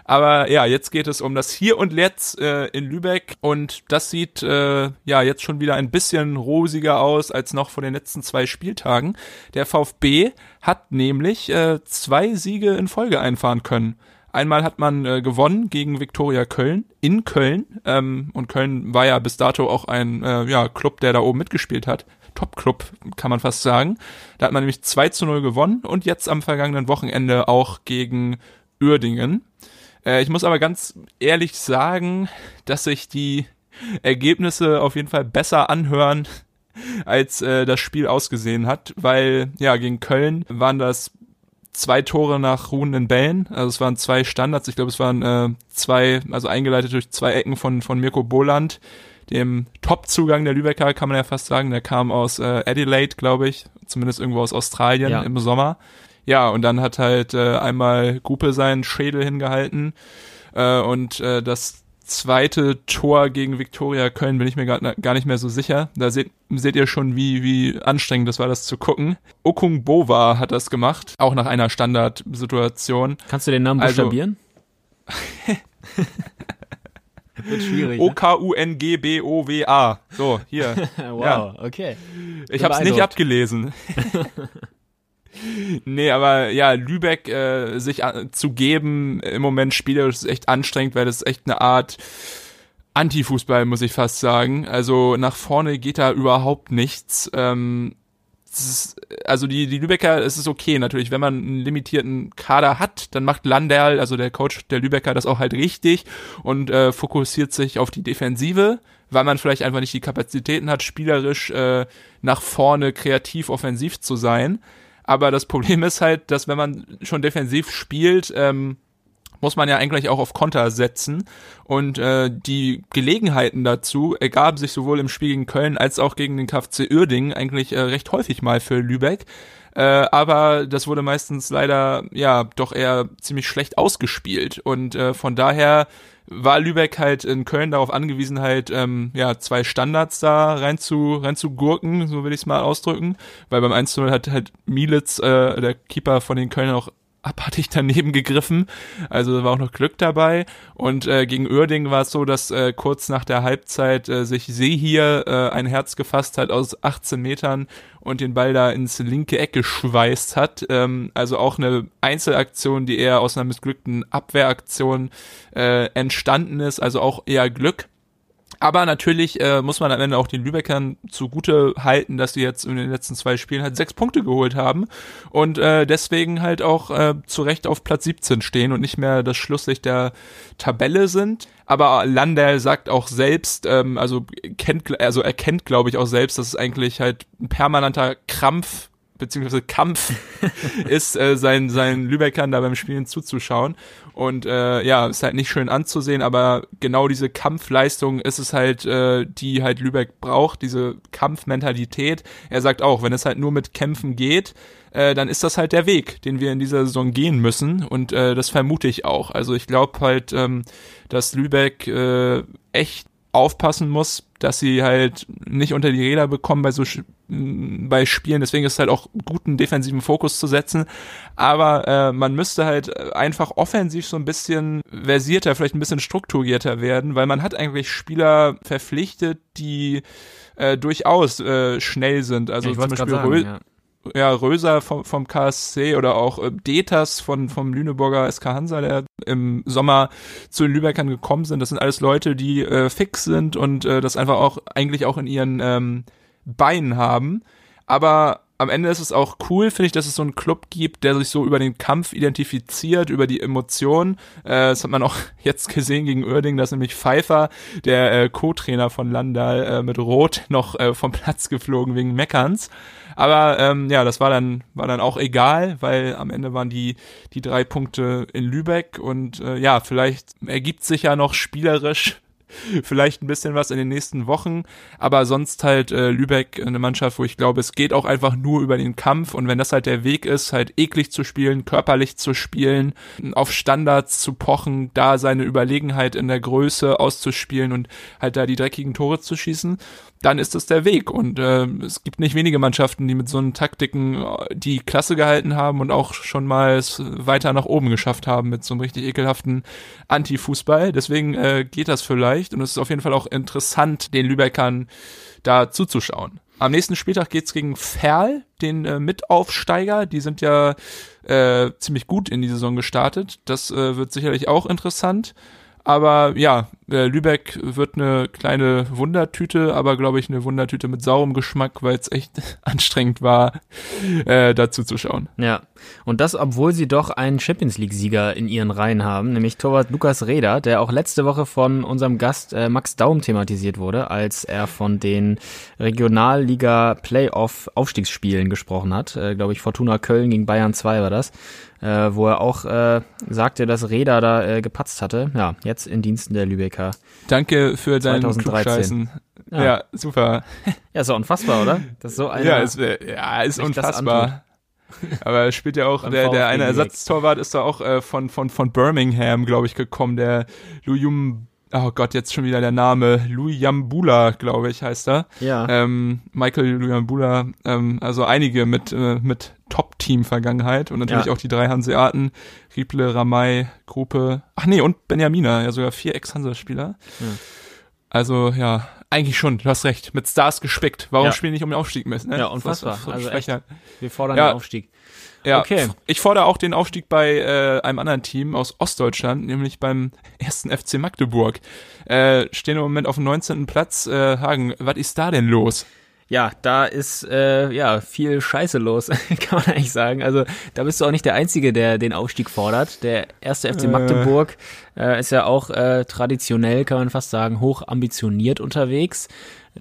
Aber ja, jetzt geht es um das Hier und Jetzt äh, in Lübeck und das sieht äh, ja jetzt schon wieder ein bisschen rosiger aus als noch vor den letzten zwei Spieltagen. Der VfB hat nämlich äh, zwei Siege in Folge einfahren können. Einmal hat man äh, gewonnen gegen Viktoria Köln in Köln ähm, und Köln war ja bis dato auch ein äh, ja, Club, der da oben mitgespielt hat. Top-Club, kann man fast sagen. Da hat man nämlich 2 zu 0 gewonnen und jetzt am vergangenen Wochenende auch gegen Uerdingen. Äh, ich muss aber ganz ehrlich sagen, dass sich die Ergebnisse auf jeden Fall besser anhören, als äh, das Spiel ausgesehen hat, weil ja gegen Köln waren das zwei Tore nach ruhenden Bällen, also es waren zwei Standards, ich glaube es waren äh, zwei, also eingeleitet durch zwei Ecken von von Mirko Boland, dem Top-Zugang der Lübecker kann man ja fast sagen, der kam aus äh, Adelaide, glaube ich, zumindest irgendwo aus Australien ja. im Sommer ja, und dann hat halt äh, einmal Gruppe seinen Schädel hingehalten äh, und äh, das zweite Tor gegen Viktoria Köln bin ich mir gar, gar nicht mehr so sicher. Da seht, seht ihr schon, wie, wie anstrengend das war, das zu gucken. Okung Bova hat das gemacht, auch nach einer Standardsituation. Kannst du den Namen also, buchstabieren? Wird schwierig. O-K-U-N-G-B-O-W-A. So, hier. wow, ja. okay. Ich habe es nicht abgelesen. nee, aber ja, Lübeck äh, sich äh, zu geben im Moment spielerisch ist echt anstrengend, weil das ist echt eine Art Anti-Fußball, muss ich fast sagen. Also nach vorne geht da überhaupt nichts. Ähm, ist, also die, die Lübecker, es ist okay natürlich, wenn man einen limitierten Kader hat, dann macht Landerl, also der Coach der Lübecker, das auch halt richtig und äh, fokussiert sich auf die Defensive, weil man vielleicht einfach nicht die Kapazitäten hat, spielerisch äh, nach vorne kreativ offensiv zu sein. Aber das Problem ist halt, dass wenn man schon defensiv spielt, ähm, muss man ja eigentlich auch auf Konter setzen. Und äh, die Gelegenheiten dazu ergaben sich sowohl im Spiel gegen Köln als auch gegen den KfC Uerdingen eigentlich äh, recht häufig mal für Lübeck. Äh, aber das wurde meistens leider ja doch eher ziemlich schlecht ausgespielt. Und äh, von daher war Lübeck halt in Köln darauf angewiesen, halt ähm, ja zwei Standards da rein zu, rein zu gurken, so will ich es mal ausdrücken. Weil beim 1-0 hat halt Mielitz, äh, der Keeper von den Kölnern, auch abartig daneben gegriffen. Also war auch noch Glück dabei. Und äh, gegen Uerding war es so, dass äh, kurz nach der Halbzeit äh, sich See hier äh, ein Herz gefasst hat aus 18 Metern und den Ball da ins linke Eck geschweißt hat. Ähm, also auch eine Einzelaktion, die eher aus einer missglückten Abwehraktion äh, entstanden ist. Also auch eher Glück. Aber natürlich äh, muss man am Ende auch den Lübeckern zugute halten, dass sie jetzt in den letzten zwei Spielen halt sechs Punkte geholt haben und äh, deswegen halt auch äh, zu Recht auf Platz 17 stehen und nicht mehr das Schlusslicht der Tabelle sind. Aber Landel sagt auch selbst, ähm, also kennt, also erkennt, glaube ich, auch selbst, dass es eigentlich halt ein permanenter Krampf beziehungsweise Kampf ist, äh, sein, sein Lübeckern da beim Spielen zuzuschauen. Und äh, ja, ist halt nicht schön anzusehen, aber genau diese Kampfleistung ist es halt, äh, die halt Lübeck braucht, diese Kampfmentalität. Er sagt auch, wenn es halt nur mit Kämpfen geht, äh, dann ist das halt der Weg, den wir in dieser Saison gehen müssen. Und äh, das vermute ich auch. Also ich glaube halt, ähm, dass Lübeck äh, echt aufpassen muss, dass sie halt nicht unter die Räder bekommen bei so bei Spielen. Deswegen ist es halt auch guten defensiven Fokus zu setzen. Aber äh, man müsste halt einfach offensiv so ein bisschen versierter, vielleicht ein bisschen strukturierter werden, weil man hat eigentlich Spieler verpflichtet, die äh, durchaus äh, schnell sind. Also ja, zum Beispiel sagen, ja ja, Röser vom, vom KSC oder auch äh, Detas von, vom Lüneburger SK Hansa, der im Sommer zu den Lübeckern gekommen sind. Das sind alles Leute, die äh, fix sind und äh, das einfach auch eigentlich auch in ihren ähm, Beinen haben. Aber am Ende ist es auch cool, finde ich, dass es so einen Club gibt, der sich so über den Kampf identifiziert, über die Emotionen. Äh, das hat man auch jetzt gesehen gegen Oerding, dass nämlich Pfeiffer, der äh, Co-Trainer von Landal, äh, mit Rot noch äh, vom Platz geflogen wegen Meckerns. Aber ähm, ja, das war dann, war dann auch egal, weil am Ende waren die, die drei Punkte in Lübeck und äh, ja, vielleicht ergibt sich ja noch spielerisch vielleicht ein bisschen was in den nächsten Wochen, aber sonst halt äh, Lübeck eine Mannschaft, wo ich glaube, es geht auch einfach nur über den Kampf. Und wenn das halt der Weg ist, halt eklig zu spielen, körperlich zu spielen, auf Standards zu pochen, da seine Überlegenheit in der Größe auszuspielen und halt da die dreckigen Tore zu schießen, dann ist das der Weg. Und äh, es gibt nicht wenige Mannschaften, die mit so einen Taktiken äh, die Klasse gehalten haben und auch schon mal es weiter nach oben geschafft haben mit so einem richtig ekelhaften Anti-Fußball. Deswegen äh, geht das vielleicht und es ist auf jeden Fall auch interessant, den Lübeckern da zuzuschauen. Am nächsten Spieltag geht's gegen Ferl, den äh, Mitaufsteiger. Die sind ja äh, ziemlich gut in die Saison gestartet. Das äh, wird sicherlich auch interessant. Aber ja, Lübeck wird eine kleine Wundertüte, aber glaube ich eine Wundertüte mit saurem Geschmack, weil es echt anstrengend war, äh, dazu zu schauen. Ja, und das, obwohl sie doch einen Champions League-Sieger in ihren Reihen haben, nämlich Torwart Lukas Reda, der auch letzte Woche von unserem Gast äh, Max Daum thematisiert wurde, als er von den Regionalliga-Playoff-Aufstiegsspielen gesprochen hat. Äh, glaube ich, Fortuna Köln gegen Bayern 2 war das äh, wo er auch äh, sagte, dass Reda da äh, gepatzt hatte. Ja, jetzt in Diensten der Lübecker. Danke für dein 2013. Ja. ja. super. Ja, ist doch unfassbar, oder? Das ist so einer, ja, ist, ja, ist unfassbar. Aber er spielt ja auch, der, der eine Ersatztorwart ist da auch äh, von, von, von Birmingham, glaube ich, gekommen, der Luyum oh Gott, jetzt schon wieder der Name, Louis Jambula, glaube ich, heißt er. Ja. Ähm, Michael Jambula, ähm, also einige mit, äh, mit Top-Team-Vergangenheit und natürlich ja. auch die drei Hanseaten, Rieple, Ramay, Gruppe, ach nee, und Benjamina, ja sogar vier Ex-Hansa-Spieler. Ja. Also ja, eigentlich schon, du hast recht. Mit Stars gespickt. Warum Ja. spielen nicht um den Aufstieg müssen? Ne? Ja, unfassbar. Was für Also echt, wir fordern Ja. den Aufstieg. Ja, Okay. ich fordere auch den Aufstieg bei äh, einem anderen Team aus Ostdeutschland, nämlich beim ersten FC Magdeburg. Äh, stehen im Moment auf dem 19. Platz. Äh, Hagen, was ist da denn los? Ja, da ist äh, ja viel Scheiße los, kann man eigentlich sagen. Also da bist du auch nicht der Einzige, der den Aufstieg fordert. Der erste FC Magdeburg äh, ist ja auch äh, traditionell, kann man fast sagen, hoch ambitioniert unterwegs.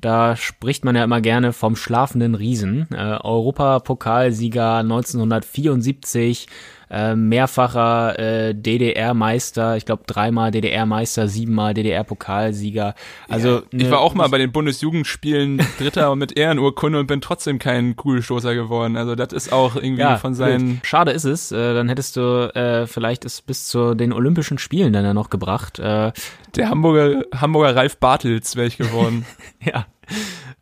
Da spricht man ja immer gerne vom schlafenden Riesen. Äh, Europapokalsieger 1974, äh, mehrfacher äh, DDR-Meister, ich glaube dreimal DDR-Meister, siebenmal DDR-Pokalsieger. Also Ich ne- war auch mal bei den Bundesjugendspielen Dritter mit Ehrenurkunde und bin trotzdem kein Kugelstoßer geworden. Also das ist auch irgendwie von seinen... blöd. Schade ist es. Äh, dann hättest du äh, vielleicht es bis zu den Olympischen Spielen dann ja noch gebracht. Äh, Der Hamburger, Hamburger Ralf Bartels wäre ich geworden. ja.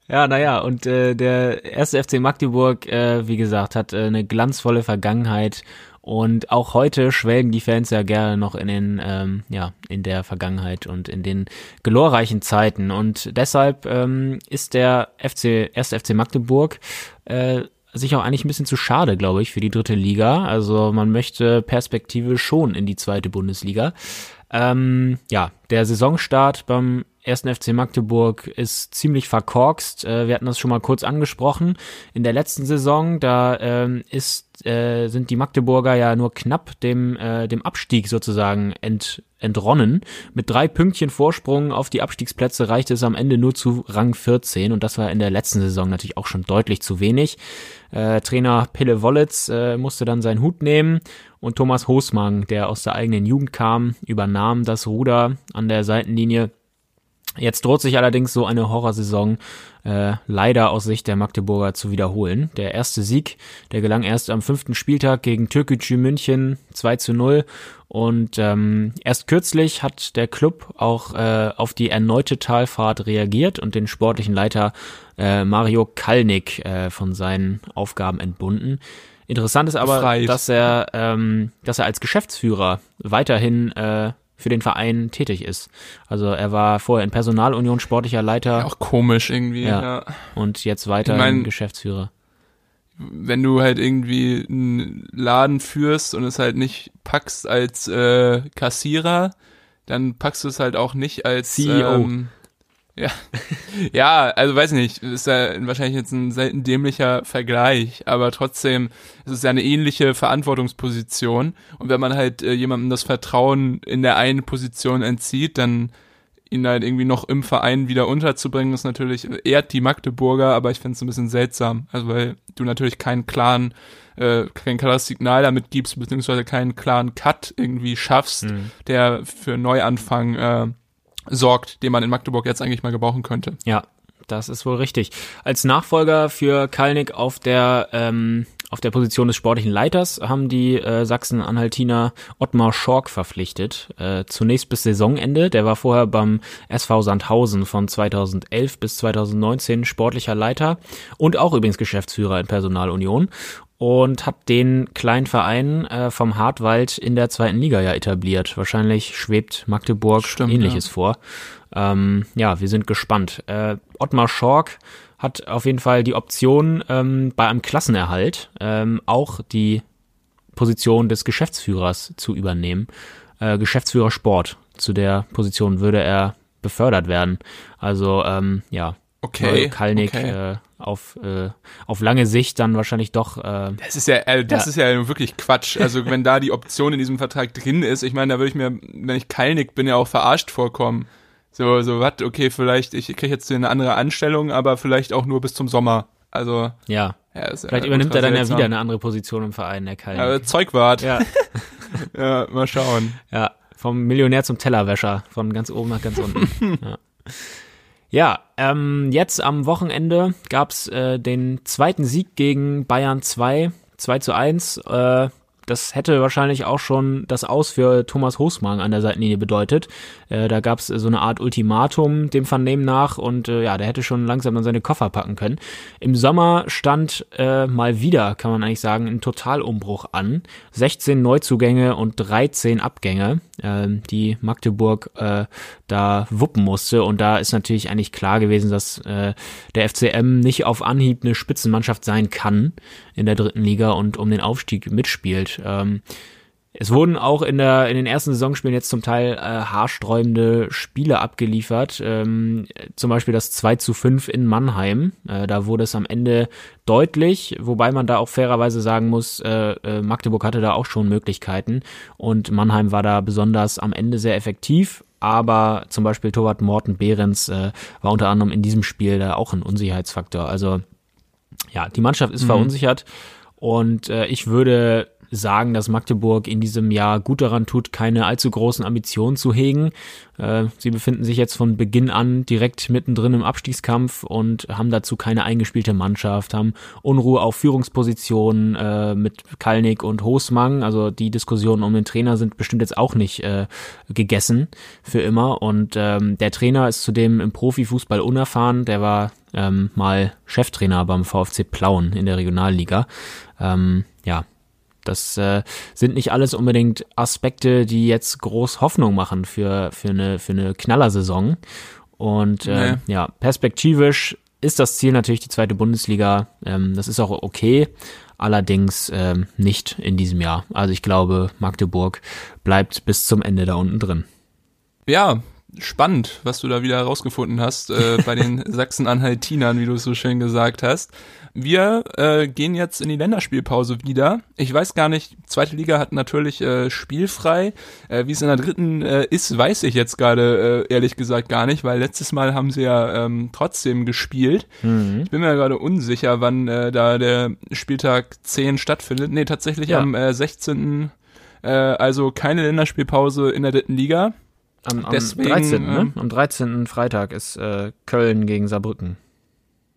Ja, naja, und äh, der erste FC Magdeburg, äh, wie gesagt, hat äh, eine glanzvolle Vergangenheit und auch heute schwelgen die Fans ja gerne noch in den, ähm, ja, in der Vergangenheit und in den glorreichen Zeiten. Und deshalb ähm, ist der FC, erste FC Magdeburg äh, sich auch eigentlich ein bisschen zu schade, glaube ich, für die dritte Liga. Also man möchte Perspektive schon in die zweite Bundesliga. Ähm, ja, der Saisonstart beim ersten FC Magdeburg ist ziemlich verkorkst. Äh, wir hatten das schon mal kurz angesprochen. In der letzten Saison, da ähm, ist, äh, sind die Magdeburger ja nur knapp dem, äh, dem Abstieg sozusagen ent, entronnen. Mit drei Pünktchen Vorsprung auf die Abstiegsplätze reichte es am Ende nur zu Rang 14 und das war in der letzten Saison natürlich auch schon deutlich zu wenig. Äh, Trainer Pille Wollitz äh, musste dann seinen Hut nehmen und Thomas Hosmann, der aus der eigenen Jugend kam, übernahm das Ruder an der Seitenlinie. Jetzt droht sich allerdings so eine Horrorsaison äh, leider aus Sicht der Magdeburger zu wiederholen. Der erste Sieg, der gelang erst am fünften Spieltag gegen Türkgücü München 2 zu 0 und ähm, erst kürzlich hat der Club auch äh, auf die erneute Talfahrt reagiert und den sportlichen Leiter äh, Mario Kalnick äh, von seinen Aufgaben entbunden. Interessant ist aber, Befreit. dass er, ähm, dass er als Geschäftsführer weiterhin äh, für den Verein tätig ist. Also er war vorher in Personalunion sportlicher Leiter Auch komisch irgendwie. Ja. ja. und jetzt weiter Ich mein- Geschäftsführer. wenn du halt irgendwie einen Laden führst und es halt nicht packst als äh, Kassierer, dann packst du es halt auch nicht als CEO. Ähm, ja, ja, also weiß nicht, ist ja wahrscheinlich jetzt ein selten dämlicher Vergleich, aber trotzdem ist es ja eine ähnliche Verantwortungsposition und wenn man halt äh, jemandem das Vertrauen in der einen Position entzieht, dann ihn halt irgendwie noch im Verein wieder unterzubringen, ist natürlich, ehrt die Magdeburger, aber ich finde es ein bisschen seltsam. Also weil du natürlich keinen klaren, äh, kein klares Signal damit gibst, beziehungsweise keinen klaren Cut irgendwie schaffst, Mhm. der für Neuanfang äh, sorgt, den man in Magdeburg jetzt eigentlich mal gebrauchen könnte. Ja, das ist wohl richtig. Als Nachfolger für Kalnick auf der ähm, auf der Position des sportlichen Leiters haben die äh, Sachsen-Anhaltiner Ottmar Schork verpflichtet. Äh, zunächst bis Saisonende. Der war vorher beim SV Sandhausen von 2011 bis 2019 sportlicher Leiter und auch übrigens Geschäftsführer in Personalunion und hat den kleinen Verein äh, vom Hartwald in der zweiten Liga ja etabliert. Wahrscheinlich schwebt Magdeburg Stimmt, ähnliches ja. vor. Ähm, ja, wir sind gespannt. Äh, Ottmar Schork hat auf jeden Fall die Option, ähm, bei einem Klassenerhalt ähm, auch die Position des Geschäftsführers zu übernehmen. Äh, Geschäftsführer Sport. Zu der Position würde er befördert werden. Also ähm, ja, Okay, Kalnick okay. äh, auf, äh, auf lange Sicht dann wahrscheinlich doch äh, Das ist ja, äh, das Ja. ist ja wirklich Quatsch. Also wenn da die Option in diesem Vertrag drin ist, ich meine, da würde ich mir, wenn ich Kalnick bin, ja auch verarscht vorkommen. So, so was, okay, vielleicht, ich kriege jetzt eine andere Anstellung, aber vielleicht auch nur bis zum Sommer. Also, ja. ja, Vielleicht ja übernimmt er dann ja seltsam. wieder eine andere Position im Verein, der Kalnick. Ja, Zeugwart. ja. ja, mal schauen. Ja, vom Millionär zum Tellerwäscher, von ganz oben nach ganz unten. ja, ja ähm, jetzt am Wochenende gab's äh, den zweiten Sieg gegen Bayern 2, 2 zu 1. Äh, das hätte wahrscheinlich auch schon das Aus für Thomas Hosmann an der Seitenlinie bedeutet. Äh, da gab es so eine Art Ultimatum dem Vernehmen nach und äh, ja, der hätte schon langsam dann seine Koffer packen können. Im Sommer stand äh, mal wieder, kann man eigentlich sagen, ein Totalumbruch an. 16 Neuzugänge und 13 Abgänge, äh, die Magdeburg äh, da wuppen musste. Und da ist natürlich eigentlich klar gewesen, dass äh, der FCM nicht auf Anhieb eine Spitzenmannschaft sein kann in der dritten Liga und um den Aufstieg mitspielt. Ähm, es wurden auch in, der, in den ersten Saisonspielen jetzt zum Teil äh, haarsträubende Spiele abgeliefert. Ähm, zum Beispiel das 2 zu 5 in Mannheim. Äh, da wurde es am Ende deutlich, wobei man da auch fairerweise sagen muss, äh, äh, Magdeburg hatte da auch schon Möglichkeiten und Mannheim war da besonders am Ende sehr effektiv. Aber zum Beispiel Torwart Morten Behrens äh, war unter anderem in diesem Spiel da auch ein Unsicherheitsfaktor. Also ja, die Mannschaft ist mhm. verunsichert und äh, ich würde sagen, dass Magdeburg in diesem Jahr gut daran tut, keine allzu großen Ambitionen zu hegen. Äh, sie befinden sich jetzt von Beginn an direkt mittendrin im Abstiegskampf und haben dazu keine eingespielte Mannschaft, haben Unruhe auf Führungspositionen äh, mit Kalnick und Hosmang. Also die Diskussionen um den Trainer sind bestimmt jetzt auch nicht äh, gegessen für immer. Und ähm, der Trainer ist zudem im Profifußball unerfahren. Der war ähm, mal Cheftrainer beim VfC Plauen in der Regionalliga. Ähm, ja, das äh, sind nicht alles unbedingt Aspekte, die jetzt groß Hoffnung machen für, für, eine, für eine Knallersaison. Und äh, nee. ja, perspektivisch ist das Ziel natürlich die zweite Bundesliga. Ähm, das ist auch okay, allerdings ähm, nicht in diesem Jahr. Also ich glaube, Magdeburg bleibt bis zum Ende da unten drin. Ja, spannend, was du da wieder herausgefunden hast äh, bei den Sachsen-Anhaltinern, wie du es so schön gesagt hast. Wir äh, gehen jetzt in die Länderspielpause wieder. Ich weiß gar nicht, zweite Liga hat natürlich äh, spielfrei. Äh, wie es in der dritten äh, ist, weiß ich jetzt gerade äh, ehrlich gesagt gar nicht, weil letztes Mal haben sie ja ähm, trotzdem gespielt. Mhm. Ich bin mir gerade unsicher, wann äh, da der Spieltag 10 stattfindet. Nee, tatsächlich ja. am äh, 16. Äh, also keine Länderspielpause in der dritten Liga. Am, am Deswegen, 13. Ne? Ähm, am 13. Freitag ist äh, Köln gegen Saarbrücken.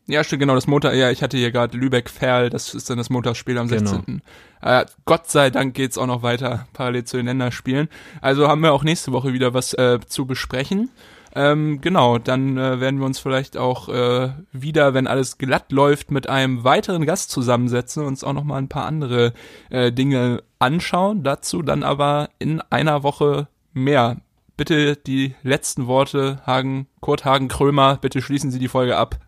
Ja, stimmt, genau, das Montag, ja, ich hatte hier gerade Lübeck-Ferl, das ist dann das Montagsspiel am 16. Genau. Äh, Gott sei Dank geht's auch noch weiter, parallel zu den Länderspielen. Also haben wir auch nächste Woche wieder was äh, zu besprechen. Ähm, genau, dann äh, werden wir uns vielleicht auch äh, wieder, wenn alles glatt läuft, mit einem weiteren Gast zusammensetzen und uns auch noch mal ein paar andere äh, Dinge anschauen. Dazu dann aber in einer Woche mehr. Bitte die letzten Worte, Hagen, Kurt Hagen Krömer, bitte schließen Sie die Folge ab.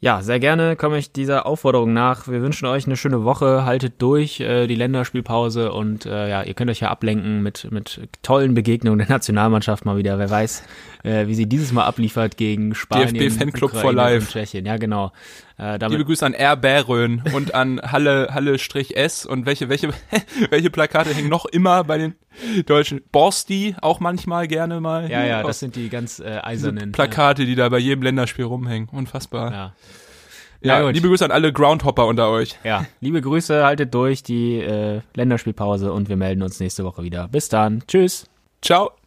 Ja, sehr gerne komme ich dieser Aufforderung nach. Wir wünschen euch eine schöne Woche, haltet durch äh, die Länderspielpause und äh, ja, ihr könnt euch ja ablenken mit, mit tollen Begegnungen der Nationalmannschaft mal wieder. Wer weiß, äh, wie sie dieses Mal abliefert gegen Spanien, DFB Fanclub for Life und Tschechien. Ja, genau. Äh, damit Liebe Grüße an R. Bärön und an Halle Halle Strich S und welche welche welche Plakate hängen noch immer bei den Deutschen? Borsti auch manchmal gerne mal. Ja, ja, das sind die ganz äh, eisernen Plakate, die da bei jedem Länderspiel rumhängen. Unfassbar. Ja. Ja, liebe Grüße an alle Groundhopper unter euch. Ja, liebe Grüße, haltet durch die äh, Länderspielpause und wir melden uns nächste Woche wieder. Bis dann. Tschüss. Ciao.